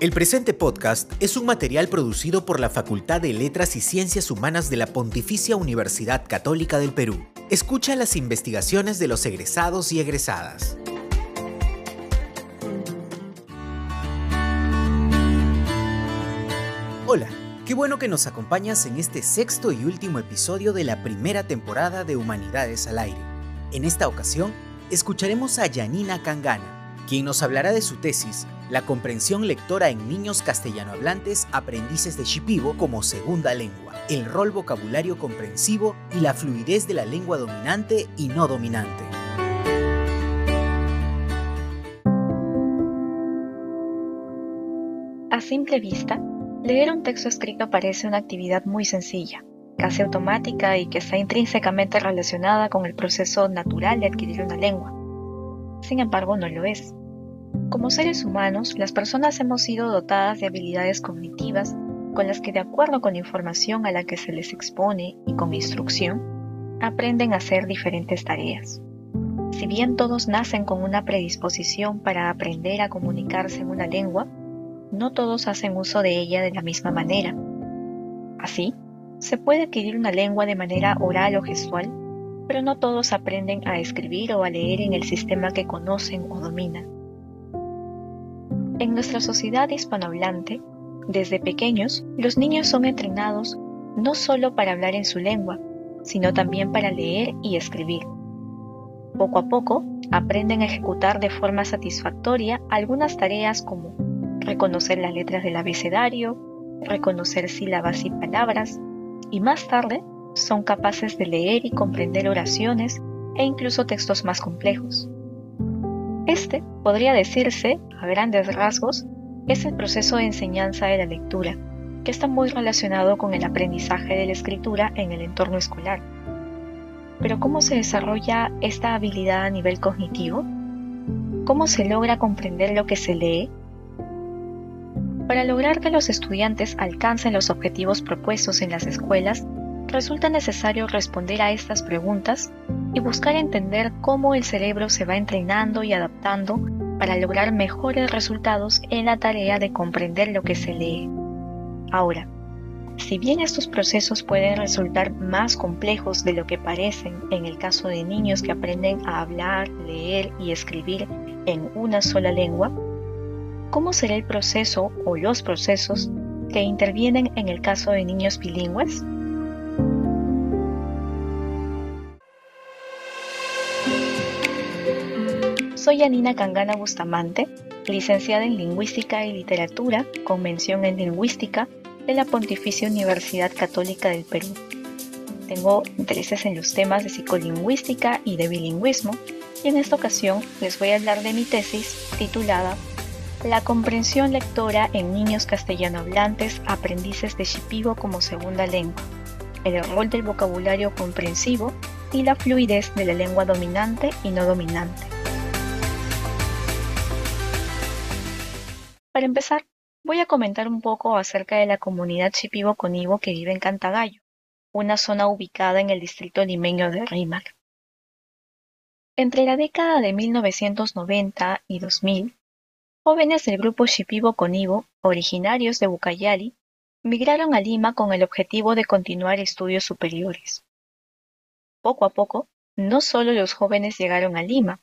El presente podcast es un material producido por la Facultad de Letras y Ciencias Humanas de la Pontificia Universidad Católica del Perú. Escucha las investigaciones de los egresados y egresadas. Hola, qué bueno que nos acompañas en este sexto y último episodio de la primera temporada de Humanidades al Aire. En esta ocasión, escucharemos a Yanina Kangana, quien nos hablará de su tesis la comprensión lectora en niños castellanohablantes aprendices de Shipibo como segunda lengua, el rol vocabulario comprensivo y la fluidez de la lengua dominante y no dominante. A simple vista, leer un texto escrito parece una actividad muy sencilla, casi automática y que está intrínsecamente relacionada con el proceso natural de adquirir una lengua. Sin embargo, no lo es. Como seres humanos, las personas hemos sido dotadas de habilidades cognitivas con las que de acuerdo con la información a la que se les expone y con instrucción, aprenden a hacer diferentes tareas. Si bien todos nacen con una predisposición para aprender a comunicarse en una lengua, no todos hacen uso de ella de la misma manera. Así, se puede adquirir una lengua de manera oral o gestual, pero no todos aprenden a escribir o a leer en el sistema que conocen o dominan. En nuestra sociedad hispanohablante, desde pequeños, los niños son entrenados no solo para hablar en su lengua, sino también para leer y escribir. Poco a poco, aprenden a ejecutar de forma satisfactoria algunas tareas como reconocer las letras del abecedario, reconocer sílabas y palabras, y más tarde son capaces de leer y comprender oraciones e incluso textos más complejos. Este podría decirse, a grandes rasgos, es el proceso de enseñanza de la lectura, que está muy relacionado con el aprendizaje de la escritura en el entorno escolar. Pero ¿cómo se desarrolla esta habilidad a nivel cognitivo? ¿Cómo se logra comprender lo que se lee? Para lograr que los estudiantes alcancen los objetivos propuestos en las escuelas, resulta necesario responder a estas preguntas y buscar entender cómo el cerebro se va entrenando y adaptando para lograr mejores resultados en la tarea de comprender lo que se lee. Ahora, si bien estos procesos pueden resultar más complejos de lo que parecen en el caso de niños que aprenden a hablar, leer y escribir en una sola lengua, ¿cómo será el proceso o los procesos que intervienen en el caso de niños bilingües? Soy Anina Cangana Bustamante, licenciada en Lingüística y Literatura, con mención en Lingüística de la Pontificia Universidad Católica del Perú. Tengo intereses en los temas de psicolingüística y de bilingüismo, y en esta ocasión les voy a hablar de mi tesis titulada La comprensión lectora en niños castellano hablantes aprendices de Shipibo como segunda lengua, el rol del vocabulario comprensivo y la fluidez de la lengua dominante y no dominante. Para empezar, voy a comentar un poco acerca de la comunidad Shipibo-Conibo que vive en Cantagallo, una zona ubicada en el distrito limeño de Rímac. Entre la década de 1990 y 2000, jóvenes del grupo Shipibo-Conibo, originarios de Bucayali, migraron a Lima con el objetivo de continuar estudios superiores. Poco a poco, no solo los jóvenes llegaron a Lima,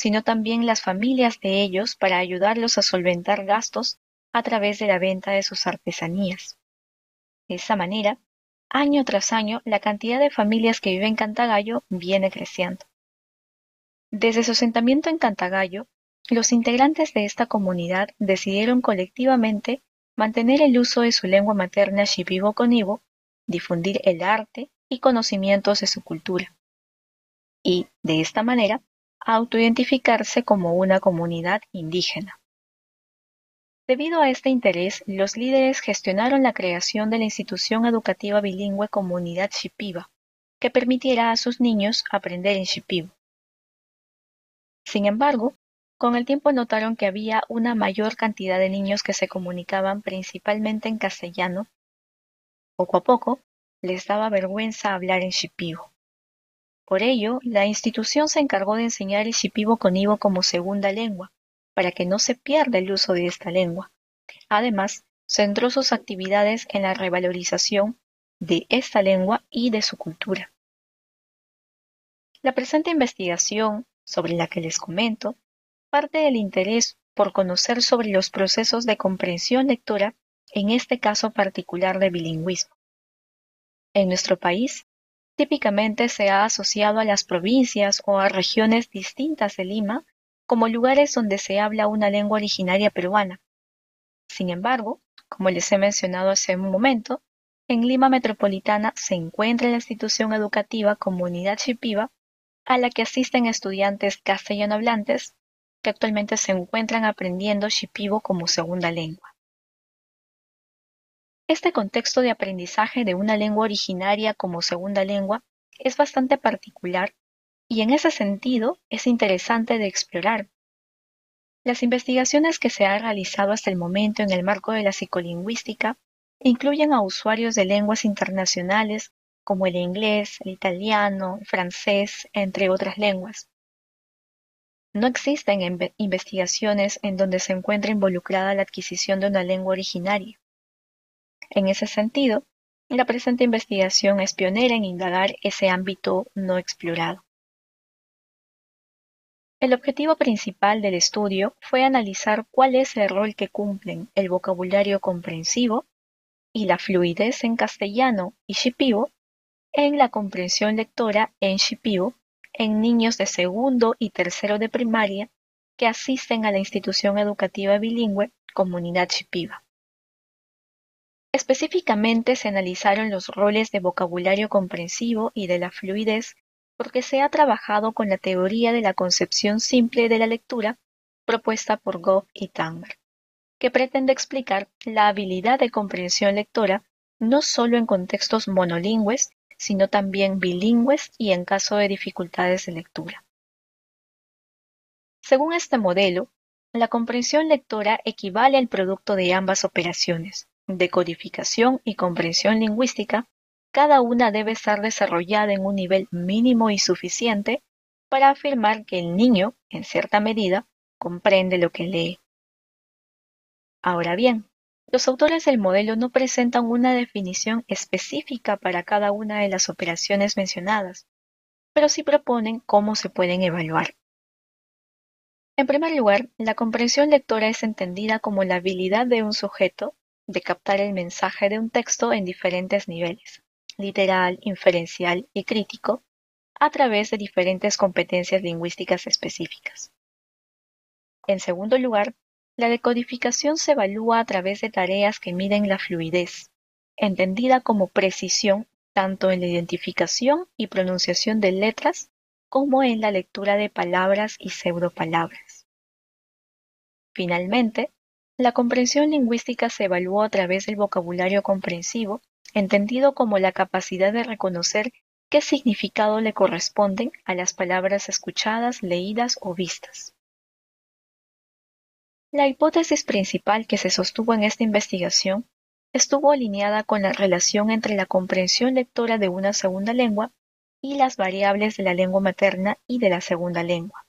sino también las familias de ellos para ayudarlos a solventar gastos a través de la venta de sus artesanías. De esa manera, año tras año, la cantidad de familias que viven en Cantagallo viene creciendo. Desde su asentamiento en Cantagallo, los integrantes de esta comunidad decidieron colectivamente mantener el uso de su lengua materna shipibo-conibo, difundir el arte y conocimientos de su cultura. Y, de esta manera, autoidentificarse como una comunidad indígena. Debido a este interés, los líderes gestionaron la creación de la institución educativa bilingüe Comunidad Shipiba, que permitiera a sus niños aprender en Shipibo. Sin embargo, con el tiempo notaron que había una mayor cantidad de niños que se comunicaban principalmente en castellano. Poco a poco, les daba vergüenza hablar en Shipibo. Por ello, la institución se encargó de enseñar el shipibo conibo como segunda lengua, para que no se pierda el uso de esta lengua, Además, centró sus actividades en la revalorización de esta lengua y de su cultura. La presente investigación, sobre la que les comento, parte del interés por conocer sobre los procesos de comprensión lectora, en este caso particular de bilingüismo. En nuestro país, típicamente se ha asociado a las provincias o a regiones distintas de Lima como lugares donde se habla una lengua originaria peruana. Sin embargo, como les he mencionado hace un momento, en Lima Metropolitana se encuentra la institución educativa Comunidad Shipiba, a la que asisten estudiantes castellano hablantes que actualmente se encuentran aprendiendo shipibo como segunda lengua. Este contexto de aprendizaje de una lengua originaria como segunda lengua es bastante particular y en ese sentido es interesante de explorar. Las investigaciones que se han realizado hasta el momento en el marco de la psicolingüística incluyen a usuarios de lenguas internacionales como el inglés, el italiano, el francés, entre otras lenguas. No existen investigaciones en donde se encuentre involucrada la adquisición de una lengua originaria. En ese sentido, la presente investigación es pionera en indagar ese ámbito no explorado. El objetivo principal del estudio fue analizar cuál es el rol que cumplen el vocabulario comprensivo y la fluidez en castellano y shipibo en la comprensión lectora en shipibo en niños de segundo y tercero de primaria que asisten a la institución educativa bilingüe Comunidad Shipiba. Específicamente se analizaron los roles de vocabulario comprensivo y de la fluidez porque se ha trabajado con la teoría de la concepción simple de la lectura propuesta por Goff y Tanger, que pretende explicar la habilidad de comprensión lectora no solo en contextos monolingües, sino también bilingües y en caso de dificultades de lectura. Según este modelo, la comprensión lectora equivale al producto de ambas operaciones, decodificación y comprensión lingüística, cada una debe estar desarrollada en un nivel mínimo y suficiente para afirmar que el niño, en cierta medida, comprende lo que lee. Ahora bien, los autores del modelo no presentan una definición específica para cada una de las operaciones mencionadas, pero sí proponen cómo se pueden evaluar. En primer lugar, la comprensión lectora es entendida como la habilidad de un sujeto de captar el mensaje de un texto en diferentes niveles, literal, inferencial y crítico, a través de diferentes competencias lingüísticas específicas. En segundo lugar, la decodificación se evalúa a través de tareas que miden la fluidez, entendida como precisión tanto en la identificación y pronunciación de letras como en la lectura de palabras y pseudopalabras. Finalmente, la comprensión lingüística se evalúa a través del vocabulario comprensivo, entendido como la capacidad de reconocer qué significado le corresponden a las palabras escuchadas, leídas o vistas. La hipótesis principal que se sostuvo en esta investigación estuvo alineada con la relación entre la comprensión lectora de una segunda lengua y las variables de la lengua materna y de la segunda lengua.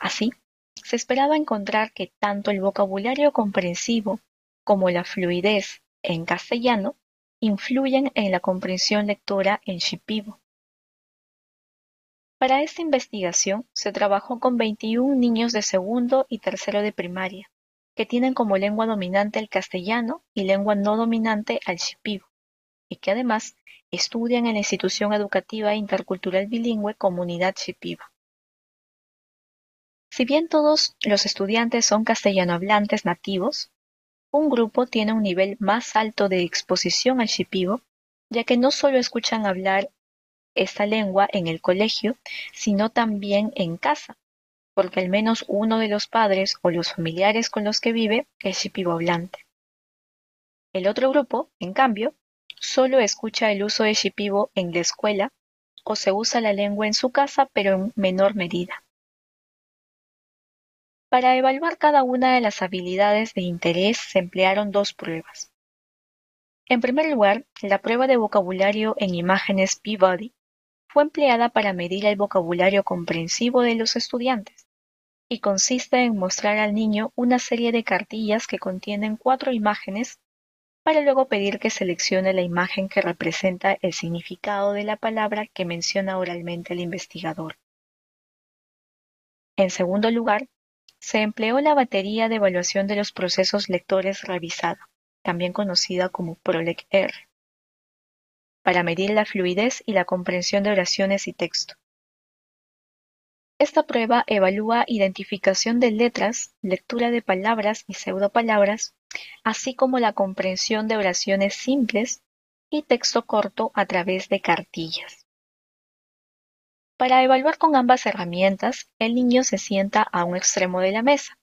Así, se esperaba encontrar que tanto el vocabulario comprensivo como la fluidez en castellano influyen en la comprensión lectora en shipibo. Para esta investigación se trabajó con 21 niños de segundo y tercero de primaria, que tienen como lengua dominante el castellano y lengua no dominante al shipibo, y que además estudian en la institución educativa intercultural bilingüe Comunidad Shipiba. Si bien todos los estudiantes son castellano hablantes nativos, un grupo tiene un nivel más alto de exposición al shipibo, ya que no solo escuchan hablar esta lengua en el colegio, sino también en casa, porque al menos uno de los padres o los familiares con los que vive es shipibo-hablante. El otro grupo, en cambio, solo escucha el uso de shipibo en la escuela o se usa la lengua en su casa, pero en menor medida. Para evaluar cada una de las habilidades de interés se emplearon dos pruebas. En primer lugar, la prueba de vocabulario en imágenes Peabody fue empleada para medir el vocabulario comprensivo de los estudiantes. y consiste en mostrar al niño una serie de cartillas que contienen cuatro imágenes para luego pedir que seleccione la imagen que representa el significado de la palabra que menciona oralmente el investigador. En segundo lugar, se empleó la batería de evaluación de los procesos lectores revisada, también conocida como PROLEC-R, para medir la fluidez y la comprensión de oraciones y texto. Esta prueba evalúa identificación de letras, lectura de palabras y pseudopalabras, así como la comprensión de oraciones simples y texto corto a través de cartillas. Para evaluar con ambas herramientas, el niño se sienta a un extremo de la mesa.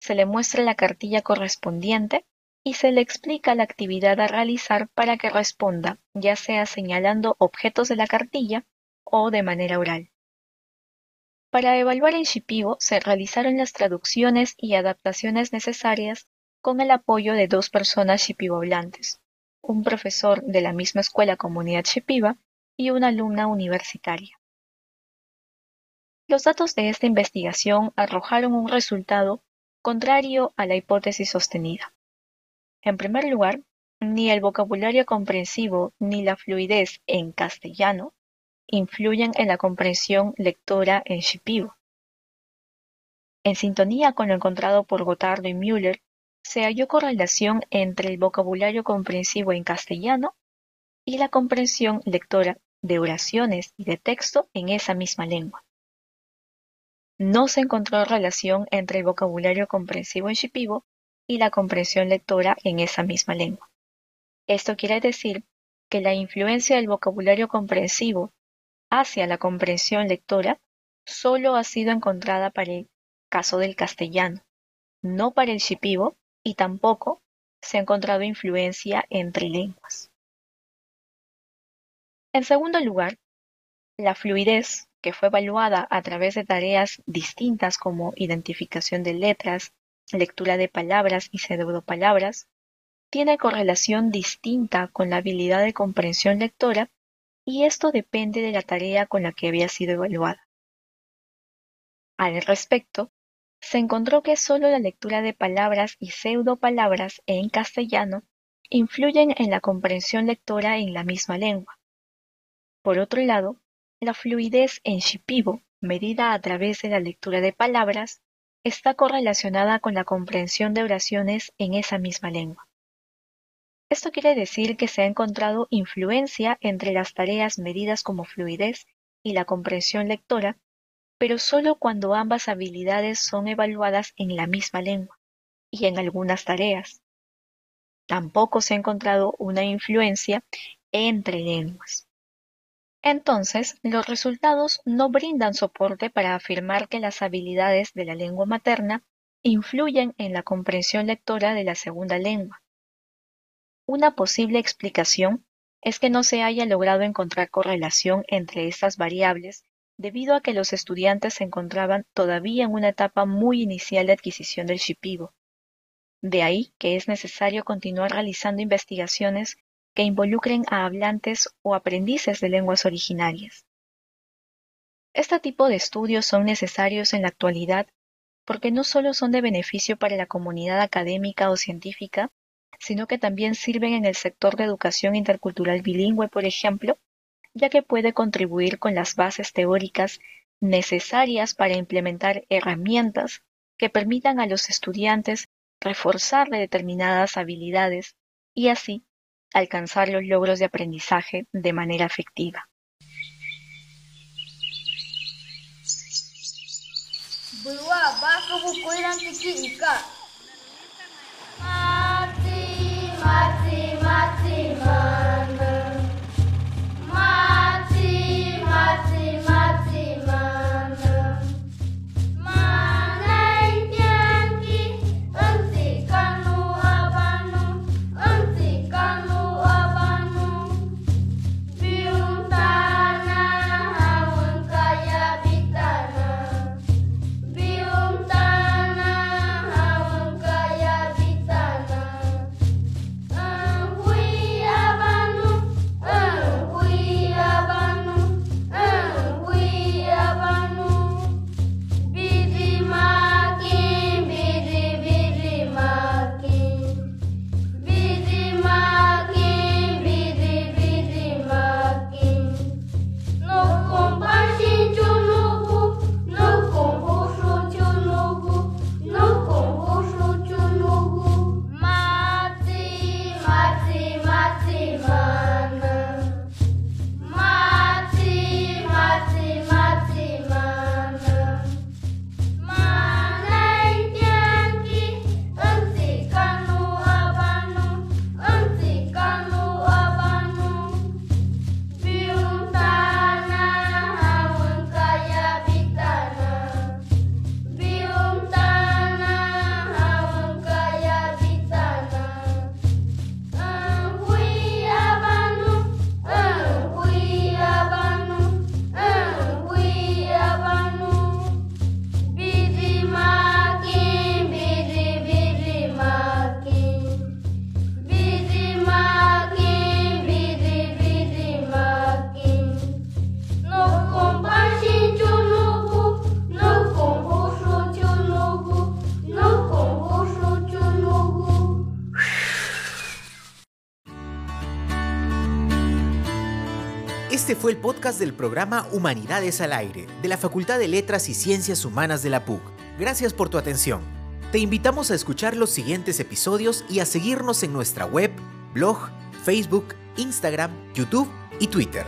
Se le muestra la cartilla correspondiente y se le explica la actividad a realizar para que responda, ya sea señalando objetos de la cartilla o de manera oral. Para evaluar en Shipibo se realizaron las traducciones y adaptaciones necesarias con el apoyo de dos personas shipibo hablantes, un profesor de la misma escuela comunidad shipiba y una alumna universitaria. Los datos de esta investigación arrojaron un resultado contrario a la hipótesis sostenida. En primer lugar, ni el vocabulario comprensivo ni la fluidez en castellano influyen en la comprensión lectora en Shipibo. En sintonía con lo encontrado por Gotardo y Müller, se halló correlación entre el vocabulario comprensivo en castellano y la comprensión lectora de oraciones y de texto en esa misma lengua. No se encontró relación entre el vocabulario comprensivo en Shipibo y la comprensión lectora en esa misma lengua. Esto quiere decir que la influencia del vocabulario comprensivo hacia la comprensión lectora solo ha sido encontrada para el caso del castellano, no para el shipibo y tampoco se ha encontrado influencia entre lenguas. En segundo lugar, la fluidez, que fue evaluada a través de tareas distintas como identificación de letras, lectura de palabras y pseudopalabras, tiene correlación distinta con la habilidad de comprensión lectora y esto depende de la tarea con la que había sido evaluada. Al respecto, se encontró que solo la lectura de palabras y pseudopalabras en castellano influyen en la comprensión lectora en la misma lengua. Por otro lado, la fluidez en shipibo, medida a través de la lectura de palabras, está correlacionada con la comprensión de oraciones en esa misma lengua. Esto quiere decir que se ha encontrado influencia entre las tareas medidas como fluidez y la comprensión lectora, pero solo cuando ambas habilidades son evaluadas en la misma lengua y en algunas tareas. Tampoco se ha encontrado una influencia entre lenguas. Entonces, los resultados no brindan soporte para afirmar que las habilidades de la lengua materna influyen en la comprensión lectora de la segunda lengua una posible explicación es que no se haya logrado encontrar correlación entre estas variables debido a que los estudiantes se encontraban todavía en una etapa muy inicial de adquisición del shipibo. De ahí que es necesario continuar realizando investigaciones que involucren a hablantes o aprendices de lenguas originarias. Este tipo de estudios son necesarios en la actualidad porque no solo son de beneficio para la comunidad académica o científica, sino que también sirven en el sector de educación intercultural bilingüe, por ejemplo, ya que puede contribuir con las bases teóricas necesarias para implementar herramientas que permitan a los estudiantes reforzar determinadas habilidades y así alcanzar los logros de aprendizaje de manera efectiva. mati mati mana Este fue el podcast del programa Humanidades al Aire, de la Facultad de Letras y Ciencias Humanas de la PUC. Gracias por tu atención. Te invitamos a escuchar los siguientes episodios y a seguirnos en nuestra web, blog, Facebook, Instagram, YouTube y Twitter.